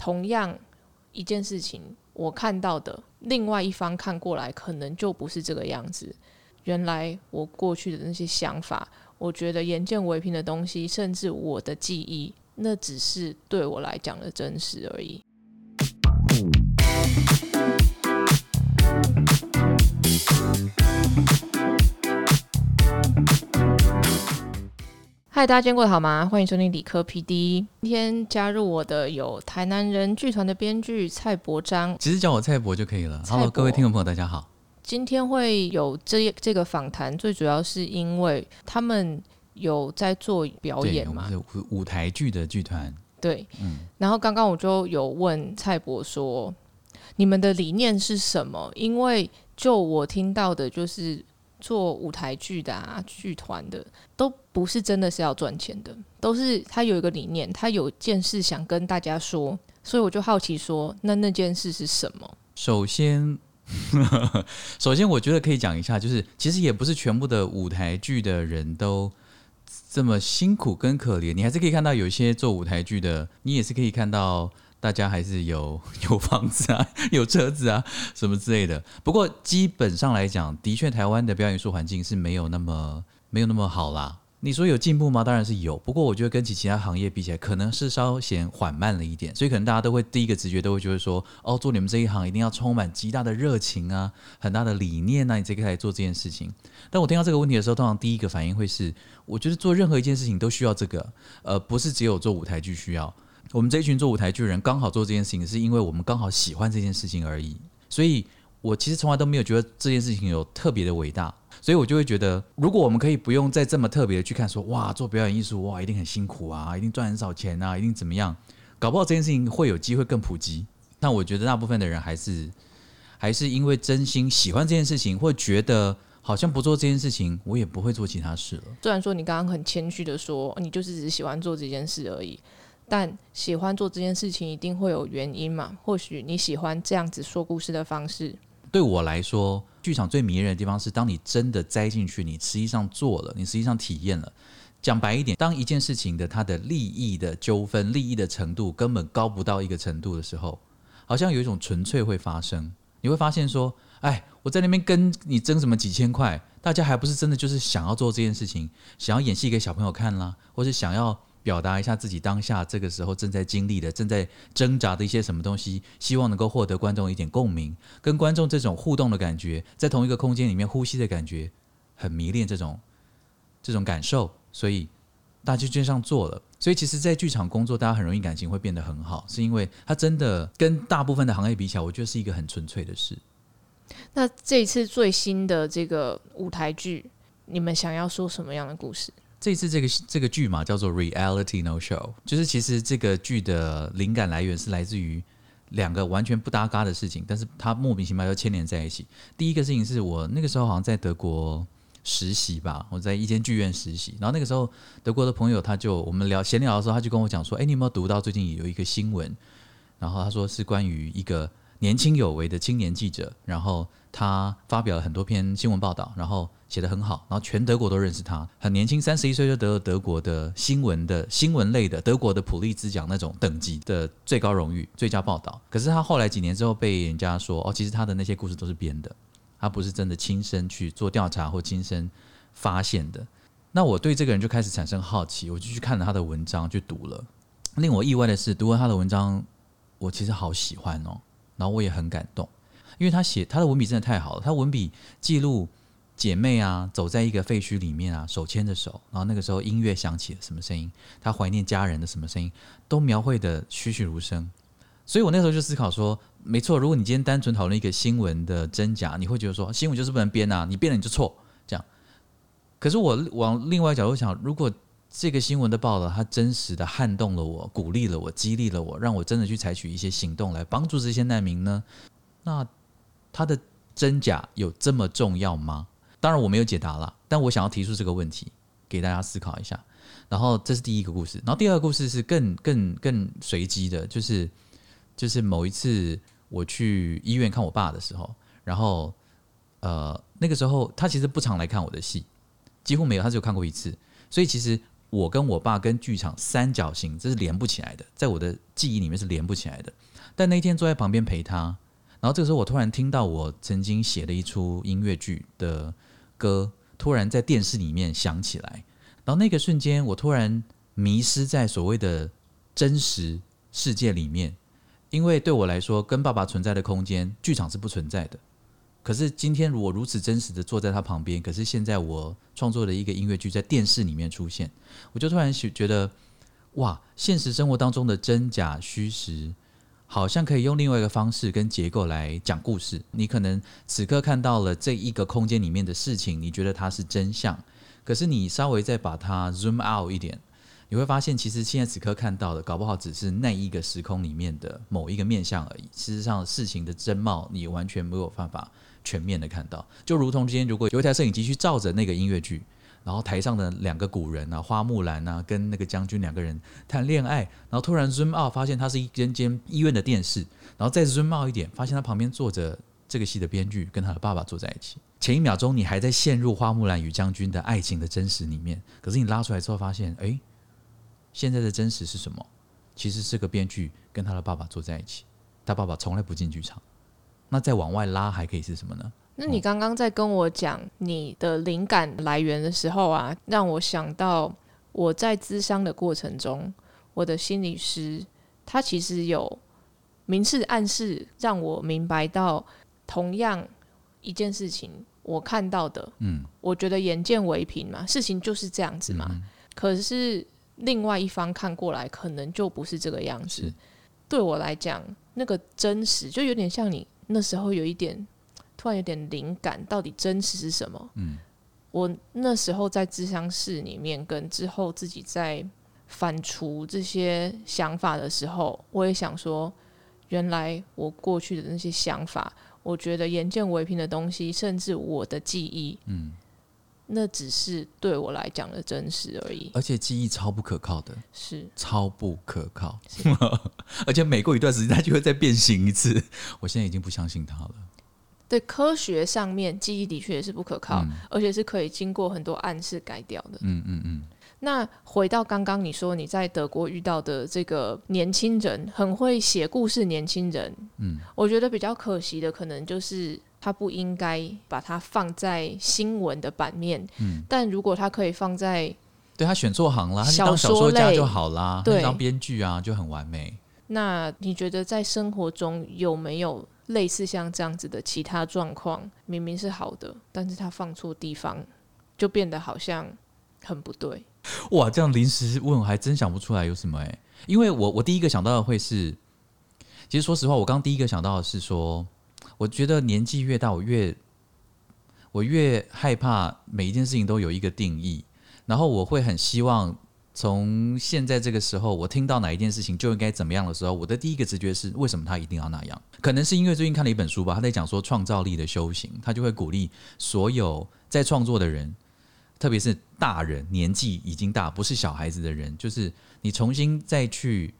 同样一件事情，我看到的另外一方看过来，可能就不是这个样子。原来我过去的那些想法，我觉得眼见为凭的东西，甚至我的记忆，那只是对我来讲的真实而已。嗨，大家见过好吗？欢迎收听理科 PD。今天加入我的有台南人剧团的编剧蔡伯章。其实叫我蔡伯就可以了。蔡 Hello，各位听众朋友，大家好。今天会有这这个访谈，最主要是因为他们有在做表，演嘛我们，是舞舞台剧的剧团。对。嗯，然后刚刚我就有问蔡伯说，你们的理念是什么？因为就我听到的，就是做舞台剧的啊，剧团的都不是真的是要赚钱的，都是他有一个理念，他有件事想跟大家说，所以我就好奇说，那那件事是什么？首先，首先我觉得可以讲一下，就是其实也不是全部的舞台剧的人都这么辛苦跟可怜，你还是可以看到有一些做舞台剧的，你也是可以看到。大家还是有有房子啊，有车子啊，什么之类的。不过基本上来讲，的确台湾的表演艺术环境是没有那么没有那么好啦。你说有进步吗？当然是有。不过我觉得跟其其他行业比起来，可能是稍显缓慢了一点。所以可能大家都会第一个直觉都会觉得说，哦，做你们这一行一定要充满极大的热情啊，很大的理念啊，你才可以来做这件事情。但我听到这个问题的时候，通常第一个反应会是，我觉得做任何一件事情都需要这个，呃，不是只有做舞台剧需要。我们这一群做舞台剧的人刚好做这件事情，是因为我们刚好喜欢这件事情而已。所以我其实从来都没有觉得这件事情有特别的伟大，所以我就会觉得，如果我们可以不用再这么特别的去看说，哇，做表演艺术哇，一定很辛苦啊，一定赚很少钱啊，一定怎么样，搞不好这件事情会有机会更普及。但我觉得大部分的人还是还是因为真心喜欢这件事情，会觉得好像不做这件事情，我也不会做其他事了。虽然说你刚刚很谦虚的说，你就是只喜欢做这件事而已，但喜欢做这件事情一定会有原因嘛？或许你喜欢这样子说故事的方式，对我来说，剧场最迷人的地方是，当你真的栽进去，你实际上做了，你实际上体验了。讲白一点，当一件事情的它的利益的纠纷、利益的程度根本高不到一个程度的时候，好像有一种纯粹会发生。你会发现说，哎，我在那边跟你争什么几千块，大家还不是真的就是想要做这件事情，想要演戏给小朋友看啦，或是想要表达一下自己当下这个时候正在经历的、正在挣扎的一些什么东西，希望能够获得观众一点共鸣，跟观众这种互动的感觉，在同一个空间里面呼吸的感觉，很迷恋这种这种感受，所以大家就这样做了。所以其实，在剧场工作，大家很容易感情会变得很好，是因为它真的跟大部分的行业比起来，我觉得是一个很纯粹的事。那这一次最新的这个舞台剧，你们想要说什么样的故事？这次这个这个剧嘛，叫做《Reality No Show》，就是其实这个剧的灵感来源是来自于两个完全不搭嘎的事情，但是它莫名其妙又牵连在一起。第一个事情是我那个时候好像在德国实习吧，我在一间剧院实习，然后那个时候德国的朋友他就我们聊闲聊的时候，他就跟我讲说：“哎，你有没有读到最近有一个新闻？”然后他说是关于一个年轻有为的青年记者，然后他发表了很多篇新闻报道，然后写得很好，然后全德国都认识他，很年轻，三十一岁就得了德国的新闻的新闻类的德国的普利兹奖那种等级的最高荣誉最佳报道。可是他后来几年之后被人家说，哦，其实他的那些故事都是编的，他不是真的亲身去做调查或亲身发现的。那我对这个人就开始产生好奇，我就去看了他的文章，去读了。令我意外的是，读了他的文章，我其实好喜欢哦，然后我也很感动，因为他写他的文笔真的太好了，他文笔记录姐妹啊走在一个废墟里面啊，手牵着手，然后那个时候音乐响起了什么声音，他怀念家人的什么声音，都描绘的栩栩如生。所以我那时候就思考说，没错，如果你今天单纯讨论一个新闻的真假，你会觉得说新闻就是不能编啊，你编了你就错这样。可是我往另外一角度想，如果这个新闻的报道，它真实的撼动了我，鼓励了我，激励了我，让我真的去采取一些行动来帮助这些难民呢？那它的真假有这么重要吗？当然我没有解答啦，但我想要提出这个问题给大家思考一下。然后这是第一个故事，然后第二个故事是更更更随机的，就是就是某一次我去医院看我爸的时候，然后呃那个时候他其实不常来看我的戏，几乎没有，他只有看过一次。所以其实我跟我爸跟剧场三角形，这是连不起来的，在我的记忆里面是连不起来的。但那天坐在旁边陪他，然后这个时候我突然听到我曾经写的一出音乐剧的歌，突然在电视里面响起来，然后那个瞬间我突然迷失在所谓的真实世界里面，因为对我来说，跟爸爸存在的空间，剧场是不存在的。可是今天我如此真实的坐在他旁边，可是现在我创作的一个音乐剧在电视里面出现，我就突然觉得，哇，现实生活当中的真假虚实，好像可以用另外一个方式跟结构来讲故事。你可能此刻看到了这一个空间里面的事情，你觉得它是真相，可是你稍微再把它 zoom out 一点，你会发现其实现在此刻看到的，搞不好只是那一个时空里面的某一个面相而已。事实上，事情的真貌你完全没有办法。全面的看到，就如同今天，如果有一台摄影机去照着那个音乐剧，然后台上的两个古人啊，花木兰啊，跟那个将军两个人谈恋爱，然后突然 zoom out 发现它是一间间医院的电视，然后再 zoom out 一点，发现他旁边坐着这个戏的编剧跟他的爸爸坐在一起。前一秒钟你还在陷入花木兰与将军的爱情的真实里面，可是你拉出来之后发现，哎，现在的真实是什么？其实是个编剧跟他的爸爸坐在一起，他爸爸从来不进剧场。那再往外拉还可以是什么呢？那你刚刚在跟我讲你的灵感来源的时候啊，让我想到我在咨商的过程中，我的心理师他其实有明示暗示让我明白到，同样一件事情我看到的，嗯，我觉得眼见为凭嘛，事情就是这样子嘛。可是另外一方看过来，可能就不是这个样子。对我来讲，那个真实就有点像你。那时候有一点，突然有点灵感，到底真实是什么？嗯，我那时候在智商室里面，跟之后自己在反刍这些想法的时候，我也想说，原来我过去的那些想法，我觉得眼见为凭的东西，甚至我的记忆，嗯。那只是对我来讲的真实而已，而且记忆超不可靠的，是超不可靠，而且每过一段时间它就会再变形一次。我现在已经不相信它了。对科学上面，记忆的确也是不可靠，而且是可以经过很多暗示改掉的。嗯嗯嗯。那回到刚刚你说你在德国遇到的这个年轻人，很会写故事，年轻人，嗯，我觉得比较可惜的可能就是。他不应该把它放在新闻的版面，嗯，但如果他可以放在，对他选错行了，他当小说家就好啦，对，当编剧啊就很完美。那你觉得在生活中有没有类似像这样子的其他状况？明明是好的，但是他放错地方，就变得好像很不对。哇，这样临时问我还真想不出来有什么哎，因为我我第一个想到的会是，其实说实话，我刚第一个想到的是说。我觉得年纪越大，我越我越害怕每一件事情都有一个定义，然后我会很希望从现在这个时候，我听到哪一件事情就应该怎么样的时候，我的第一个直觉是为什么他一定要那样？可能是因为最近看了一本书吧，他在讲说创造力的修行，他就会鼓励所有在创作的人，特别是大人，年纪已经大，不是小孩子的人，就是你重新再去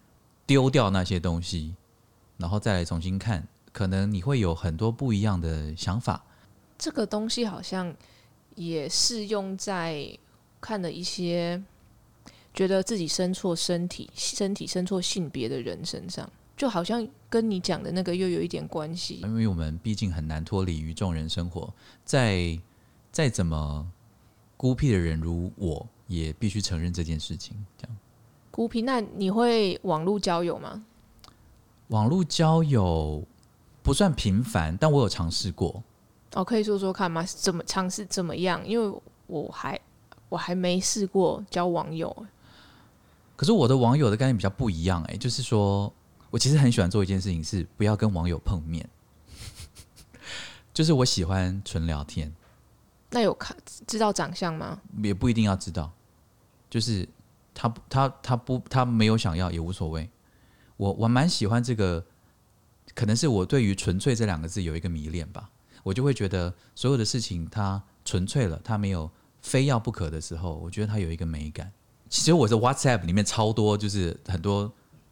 丢掉那些东西，然后再来重新看。可能你会有很多不一样的想法。这个东西好像也适用在看了一些觉得自己生错身体、身体生错性别的人身上，就好像跟你讲的那个又有一点关系。因为我们毕竟很难脱离于众人生活，再再怎么孤僻的人如我，也必须承认这件事情。这样孤僻，那你会网络交友吗？网络交友。不算频繁，但我有尝试过。哦，可以说说看吗？怎么尝试怎么样？因为我还我还没试过交网友。可是我的网友的概念比较不一样，哎，就是说我其实很喜欢做一件事情，是不要跟网友碰面。就是我喜欢纯聊天。那有看知道长相吗？也不一定要知道。就是他他他不他没有想要也无所谓。我我蛮喜欢这个。可能是我对于“纯粹”这两个字有一个迷恋吧，我就会觉得所有的事情它纯粹了，它没有非要不可的时候，我觉得它有一个美感。其实我的 WhatsApp 里面超多，就是很多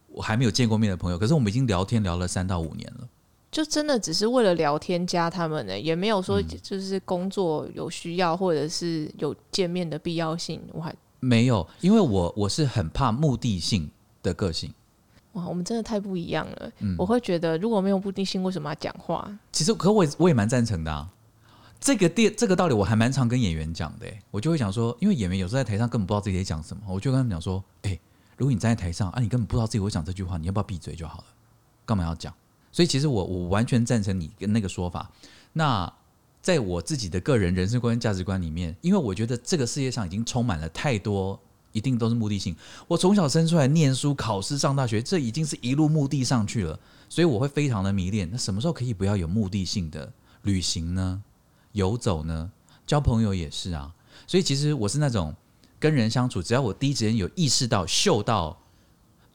我还没有见过面的朋友，可是我们已经聊天聊了三到五年了，就真的只是为了聊天加他们呢，也没有说就是工作有需要或者是有见面的必要性，我还没有，因为我我是很怕目的性的个性。哇，我们真的太不一样了。嗯我会觉得如果没有目的性，为什么要讲话？其实，可我也我也蛮赞成的啊。这个电这个道理我还蛮常跟演员讲的、我就会讲说，因为演员有时候在台上根本不知道自己在讲什么，我就跟他们讲说，哎、如果你站在台上啊，你根本不知道自己会讲这句话，你要不要闭嘴就好了？干嘛要讲？所以其实我我完全赞成你跟那个说法。那在我自己的个人人生观、价值观里面，因为我觉得这个世界上已经充满了太多，一定都是目的性。我从小生出来念书、考试、上大学，这已经是一路目的上去了，所以我会非常的迷恋。那什么时候可以不要有目的性的旅行呢？游走呢？交朋友也是啊。所以其实我是那种跟人相处，只要我第一时间有意识到、嗅到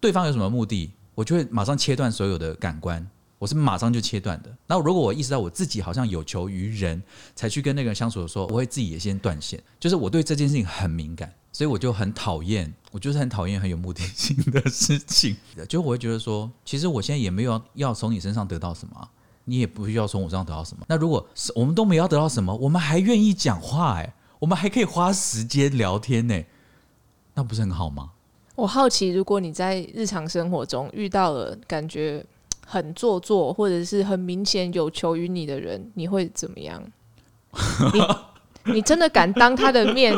对方有什么目的，我就会马上切断所有的感官。我是马上就切断的。那如果我意识到我自己好像有求于人，才去跟那个人相处的时候，我会自己也先断线。就是我对这件事情很敏感，所以我就很讨厌，我就是很讨厌很有目的性的事情。就我会觉得说，其实我现在也没有要从你身上得到什么、你也不需要从我身上得到什么。那如果是我们都没有要得到什么，我们还愿意讲话、哎，我们还可以花时间聊天呢、那不是很好吗？我好奇，如果你在日常生活中遇到了感觉很做作，或者是很明显有求于你的人，你会怎么样？你你真的敢当他的面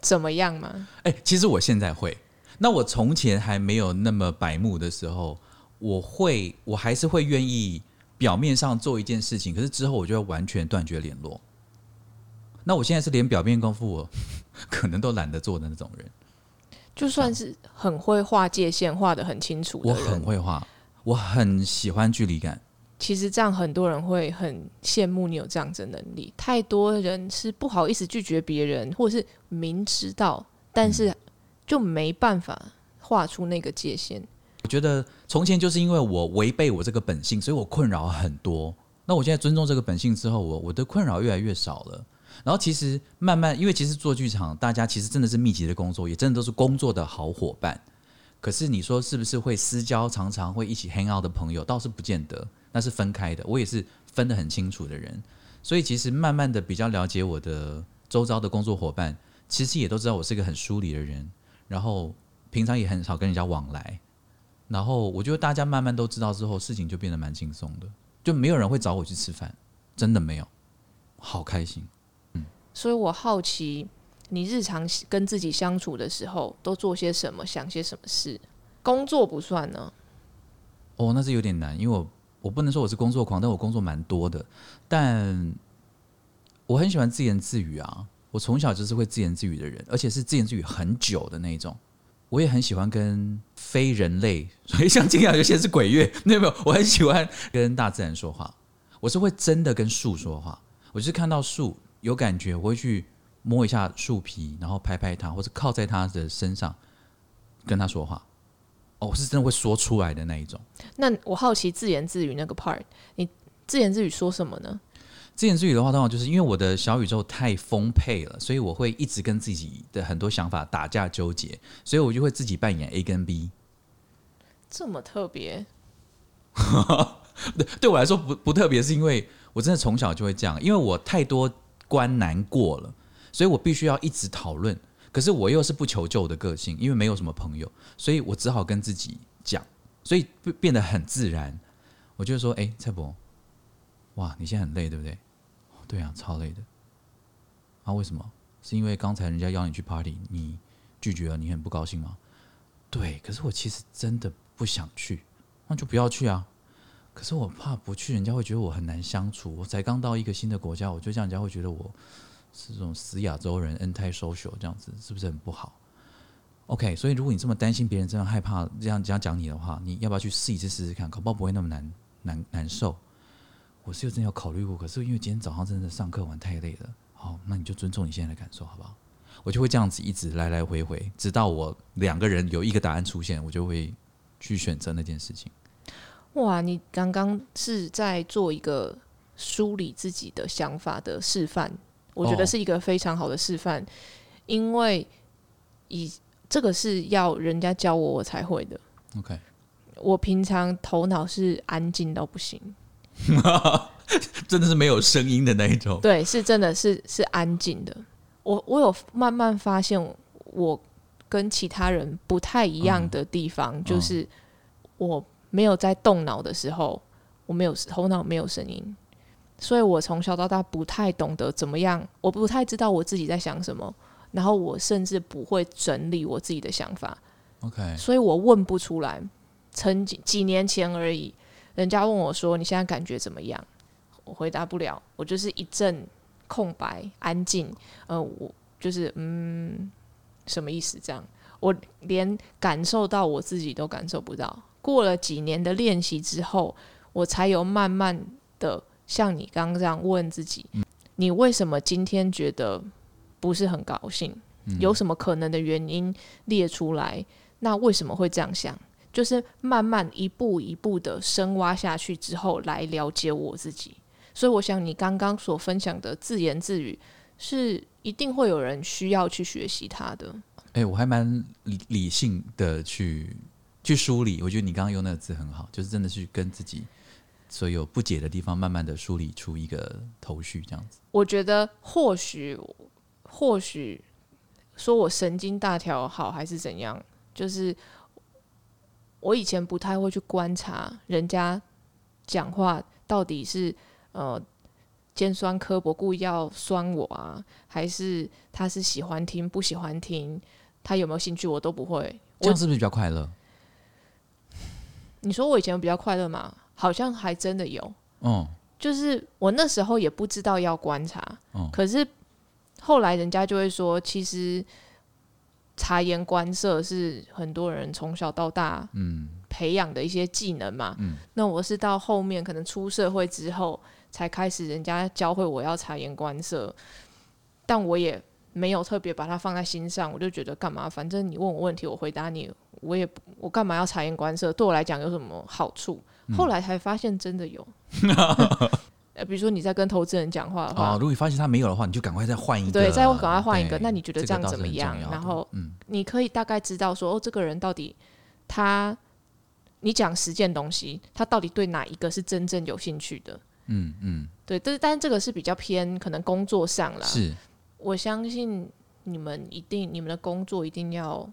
怎么样吗？哎、其实我现在会。那我从前还没有那么白目的时候，我会，我还是会愿意表面上做一件事情，可是之后我就要完全断绝联络。那我现在是连表面功夫我可能都懒得做的那种人。就算是很会画界限、画的很清楚的我，很会画，我很喜欢距离感。其实这样很多人会很羡慕你有这样子的能力。太多人是不好意思拒绝别人，或者是明知道，但是就没办法画出那个界限。我觉得从前就是因为我违背我这个本性，所以我困扰很多。那我现在尊重这个本性之后，我我的困扰越来越少了。然后其实慢慢，因为其实做剧场，大家其实真的是密集的工作，也真的都是工作的好伙伴。可是你说是不是会私交，常常会一起 hang out 的朋友，倒是不见得，那是分开的。我也是分得很清楚的人，所以其实慢慢的比较了解我的周遭的工作伙伴，其实也都知道我是一个很疏离的人，然后平常也很少跟人家往来。然后我觉得大家慢慢都知道之后，事情就变得蛮轻松的，就没有人会找我去吃饭，真的没有，好开心。嗯所以我好奇，你日常跟自己相处的时候都做些什么，想些什么事？工作不算呢，哦，那是有点难，因为我我不能说我是工作狂，但我工作蛮多的。但我很喜欢自言自语啊，我从小就是会自言自语的人，而且是自言自语很久的那一种。我也很喜欢跟非人类，所以像今天有些是鬼月，没有没有，我很喜欢跟大自然说话。我是会真的跟树说话，我就是看到树有感觉，我会去摸一下树皮，然后拍拍它，或者靠在它的身上跟它说话。哦，我是真的会说出来的那一种。那我好奇自言自语那个 part，你自言自语说什么呢？自言自语的话，通常就是因为我的小宇宙太丰沛了，所以我会一直跟自己的很多想法打架纠结，所以我就会自己扮演 A 跟 B。这么特别，对 对我来说不不特别，是因为我真的从小就会这样，因为我太多关难过了，所以我必须要一直讨论。可是我又是不求救的个性，因为没有什么朋友，所以我只好跟自己讲，所以变变得很自然。我就说：“哎、蔡博，哇，你现在很累，对不对？”“哦对啊，超累的。”“啊，为什么？是因为刚才人家邀你去 party，你拒绝了，你很不高兴吗？”“对，可是我其实真的不想去，那就不要去啊。”可是我怕不去，人家会觉得我很难相处。我才刚到一个新的国家，我就这样，人家会觉得我是这种死亚洲人，anti social 这样子，是不是很不好？OK，所以如果你这么担心别人这样害怕这样这样讲你的话，你要不要去试一次试试看？搞不好不会那么难难难受。我是有真的有考虑过，可是因为今天早上真的上课玩太累了，好，那你就尊重你现在的感受，好不好？我就会这样子一直来来回回，直到我两个人有一个答案出现，我就会去选择那件事情。哇！你刚刚是在做一个梳理自己的想法的示范，我觉得哦是一个非常好的示范，因为以这个是要人家教我我才会的。OK，我平常头脑是安静到不行，真的是没有声音的那一种。对，是真的是是安静的。我我有慢慢发现，我跟其他人不太一样的地方，就是我没有在动脑的时候，我没有头脑没有声音，所以我从小到大不太懂得怎么样，我不太知道我自己在想什么，然后我甚至不会整理我自己的想法。OK，所以我问不出来。曾几几年前而已，人家问我说：“你现在感觉怎么样？”我回答不了，我就是一阵空白、安静。呃，我就是嗯，什么意思？这样，我连感受到我自己都感受不到。过了几年的练习之后，我才有慢慢的像你刚刚这样问自己：你为什么今天觉得不是很高兴？有什么可能的原因列出来？那为什么会这样想？就是慢慢一步一步的深挖下去之后，来了解我自己。所以，我想你刚刚所分享的自言自语，是一定会有人需要去学习它的。哎、我还蛮理理性的去去梳理，我觉得你刚刚用那个字很好，就是真的是跟自己所有不解的地方，慢慢的梳理出一个头绪，这样子。我觉得或许或许说我神经大条好还是怎样，就是我以前不太会去观察人家讲话到底是呃尖酸刻薄故意要酸我啊，还是他是喜欢听不喜欢听，他有没有兴趣我都不会。我这样是不是比较快乐？你说我以前比较快乐吗？好像还真的有。嗯，就是我那时候也不知道要观察，嗯可是后来人家就会说，其实察言观色是很多人从小到大嗯培养的一些技能嘛。嗯那我是到后面可能出社会之后，才开始人家教会我要察言观色，但我也没有特别把它放在心上，我就觉得干嘛？反正你问我问题，我回答你，我也我干嘛要察言观色？对我来讲有什么好处？后来才发现真的有。呃，比如说你在跟投资人讲话的话，哦，如果你发现他没有的话，你就赶快再换一个，对，再赶快换一个。那你觉得这样怎么样然后嗯你可以大概知道说，哦，这个人到底他，你讲十件东西，他到底对哪一个是真正有兴趣的？嗯嗯，对，但是但是这个是比较偏可能工作上啦。是我相信你们一定，你们的工作一定要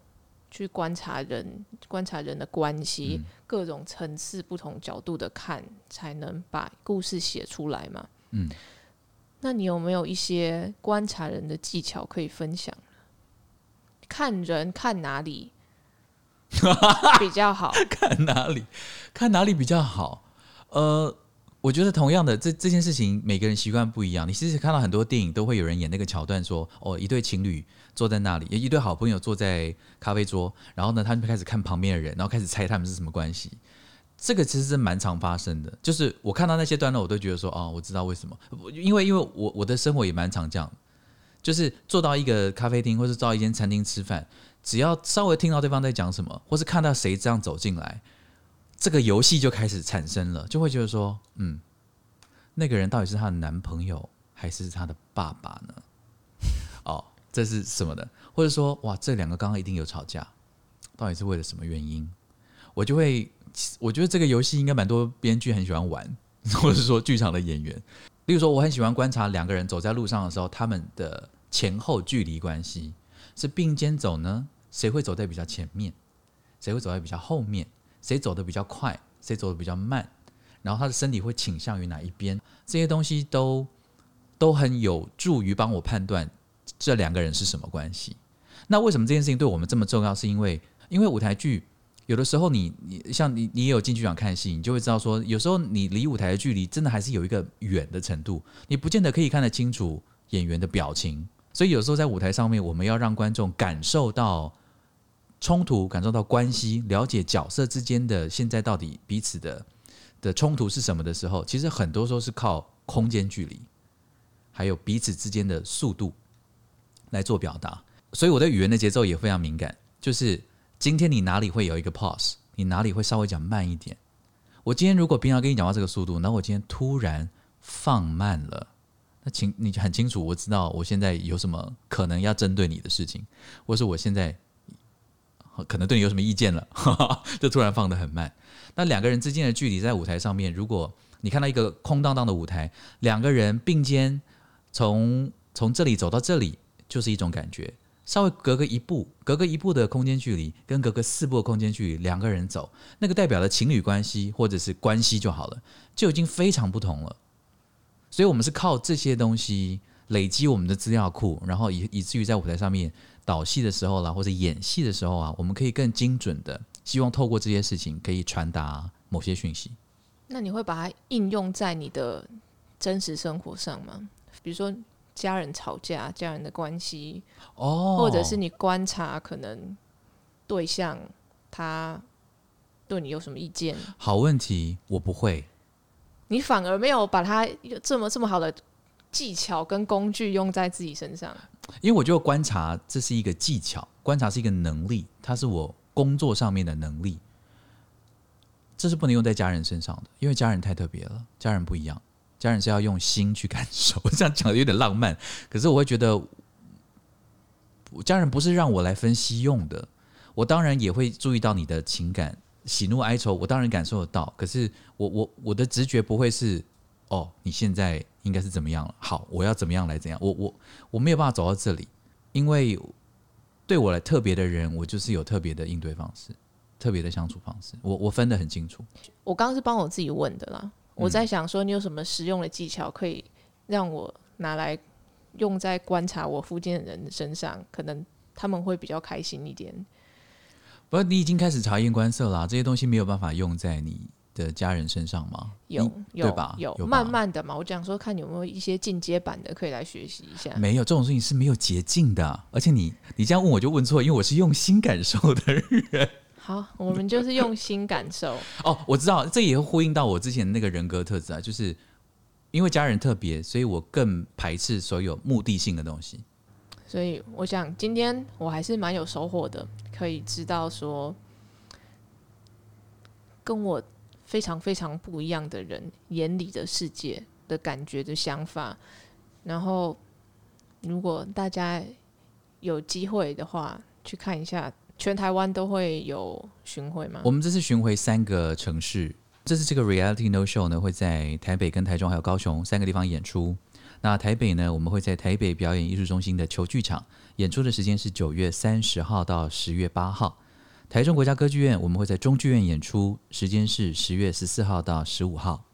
去观察人，观察人的关系，嗯各种层次、不同角度的看，才能把故事写出来嘛。嗯，那你有没有一些观察人的技巧可以分享？看人看哪里比较好？看哪里 看哪里比较好。呃，我觉得同样的这这件事情，每个人习惯不一样。你其实看到很多电影都会有人演那个桥段说，哦，一对情侣坐在那里，一对好朋友坐在咖啡桌，然后呢，他们就开始看旁边的人，然后开始猜他们是什么关系。这个其实是蛮常发生的，就是我看到那些段落，我都觉得说，哦，我知道为什么，因为因为我我的生活也蛮常这样，就是坐到一个咖啡厅或是到一间餐厅吃饭，只要稍微听到对方在讲什么，或是看到谁这样走进来，这个游戏就开始产生了，就会觉得说，嗯，那个人到底是她的男朋友还是她的爸爸呢？这是什么的？或者说，哇，这两个刚刚一定有吵架，到底是为了什么原因？我就会，我觉得这个游戏应该蛮多编剧很喜欢玩，或者说剧场的演员。例如说，我很喜欢观察两个人走在路上的时候，他们的前后距离关系是并肩走呢？谁会走在比较前面？谁会走在比较后面？谁走得比较快？谁走得比较慢？然后他的身体会倾向于哪一边？这些东西都都很有助于帮我判断这两个人是什么关系。那为什么这件事情对我们这么重要？是因为因为舞台剧有的时候你你像你你也有进剧场看戏，你就会知道说，有时候你离舞台的距离真的还是有一个远的程度，你不见得可以看得清楚演员的表情。所以有时候在舞台上面，我们要让观众感受到冲突，感受到关系，了解角色之间的现在到底彼此的的冲突是什么的时候，其实很多时候是靠空间距离，还有彼此之间的速度来做表达。所以我对语言的节奏也非常敏感，就是今天你哪里会有一个 pause，你哪里会稍微讲慢一点。我今天如果平常跟你讲话这个速度，然后我今天突然放慢了，那请你很清楚，我知道我现在有什么可能要针对你的事情，或是我现在可能对你有什么意见了，就突然放得很慢。那两个人之间的距离在舞台上面，如果你看到一个空荡荡的舞台，两个人并肩从从这里走到这里，就是一种感觉。稍微隔个一步，隔个一步的空间距离，跟隔个四步的空间距离，两个人走，那个代表了情侣关系或者是关系就好了，就已经非常不同了。所以，我们是靠这些东西累积我们的资料库，然后以以至于在舞台上面导戏的时候啦，或者演戏的时候啊，我们可以更精准的，希望透过这些事情可以传达某些讯息。那你会把它应用在你的真实生活上吗？比如说。家人吵架，家人的关系，哦，或者是你观察可能对象他对你有什么意见？好问题，我不会。你反而没有把它这么这么好的技巧跟工具用在自己身上，因为我就观察这是一个技巧，观察是一个能力，它是我工作上面的能力，这是不能用在家人身上的，因为家人太特别了，家人不一样。家人是要用心去感受，我 这样讲的有点浪漫，可是我会觉得，家人不是让我来分析用的。我当然也会注意到你的情感，喜怒哀愁，我当然感受得到。可是我我我的直觉不会是，哦，你现在应该是怎么样了？好，我要怎么样来怎样？我我我没有办法走到这里，因为对我来特别的人，我就是有特别的应对方式，特别的相处方式，我我分得很清楚。我刚刚是帮我自己问的啦。我在想说，你有什么实用的技巧可以让我拿来用在观察我附近的人身上？可能他们会比较开心一点。不过你已经开始察言观色啦，这些东西没有办法用在你的家人身上吗？有，有吧？有，慢慢的嘛。我讲说，看有没有一些进阶版的可以来学习一下。没有这种事情是没有捷径的，而且你你这样问我就问错，因为我是用心感受的人。好，我们就是用心感受。哦，我知道，这也会呼应到我之前那个人格特质啊，就是因为家人特别，所以我更排斥所有目的性的东西。所以我想今天我还是蛮有收获的，可以知道说跟我非常非常不一样的人眼里的世界的感觉的想法。然后，如果大家有机会的话，去看一下。全台湾都会有巡回吗？我们这次巡回三个城市，这次这个 Reality No Show 呢会在台北、跟台中还有高雄三个地方演出。那台北呢，我们会在台北表演艺术中心的球剧场演出的时间是九月三十号到十月八号。台中国家歌剧院我们会在中剧院演出，时间是十月十四号到十五号。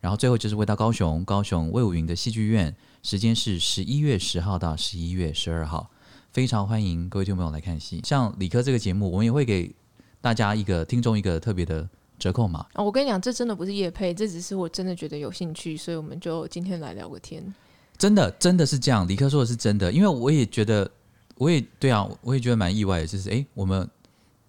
然后最后就是回到高雄，高雄魏武云的戏剧院，时间是十一月十号到十一月十二号。非常欢迎各位听众朋友来看戏。像理科这个节目，我们也会给大家一个听众一个特别的折扣码。啊，我跟你讲，这真的不是叶配，这只是我真的觉得有兴趣，所以我们就今天来聊个天。真的，真的是这样。理科说的是真的，因为我也觉得，我也对啊，我也觉得蛮意外的，就是哎，我们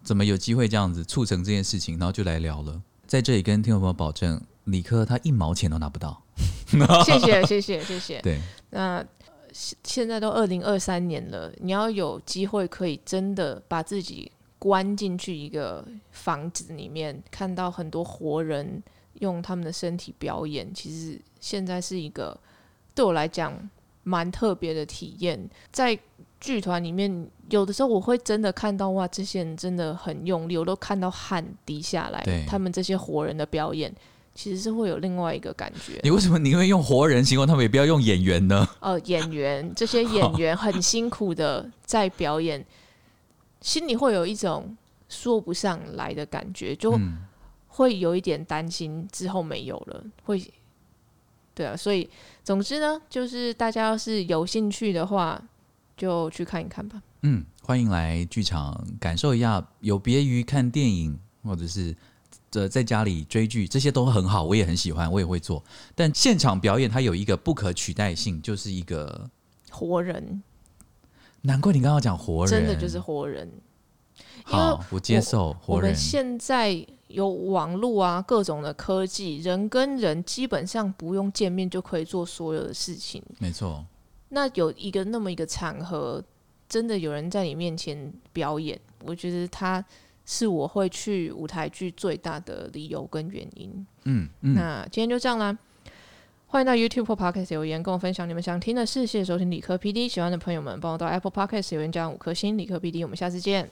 怎么有机会这样子促成这件事情，然后就来聊了。在这里跟听众朋友保证，理科他一毛钱都拿不到。谢谢，谢谢，谢谢。对，那。现在都二零二三年了，你要有机会可以真的把自己关进去一个房子里面，看到很多活人用他们的身体表演，其实现在是一个对我来讲蛮特别的体验。在剧团里面，有的时候我会真的看到哇，这些人真的很用力，我都看到汗滴下来。他们这些活人的表演。其实是会有另外一个感觉。你为什么宁愿用活人形容他们，也不要用演员呢？呃，演员这些演员很辛苦的在表演，心里会有一种说不上来的感觉，就会有一点担心之后没有了。会，对啊，所以总之呢，就是大家要是有兴趣的话，就去看一看吧。嗯，欢迎来剧场感受一下，有别于看电影或者是。这在家里追剧，这些都很好，我也很喜欢，我也会做。但现场表演它有一个不可取代性，就是一个活人。难怪你刚刚讲活人，真的就是活人。好，我接受活人。现在有网络啊，各种的科技，人跟人基本上不用见面就可以做所有的事情。没错。那有一个那么一个场合，真的有人在你面前表演，我觉得他。是我会去舞台剧最大的理由跟原因。嗯，那今天就这样啦。欢迎到 YouTube 或 Podcast 留言跟我分享你们想听的事。谢谢收听理科 PD，喜欢的朋友们帮我到 Apple Podcast 留言加五颗星。理科 PD，我们下次见。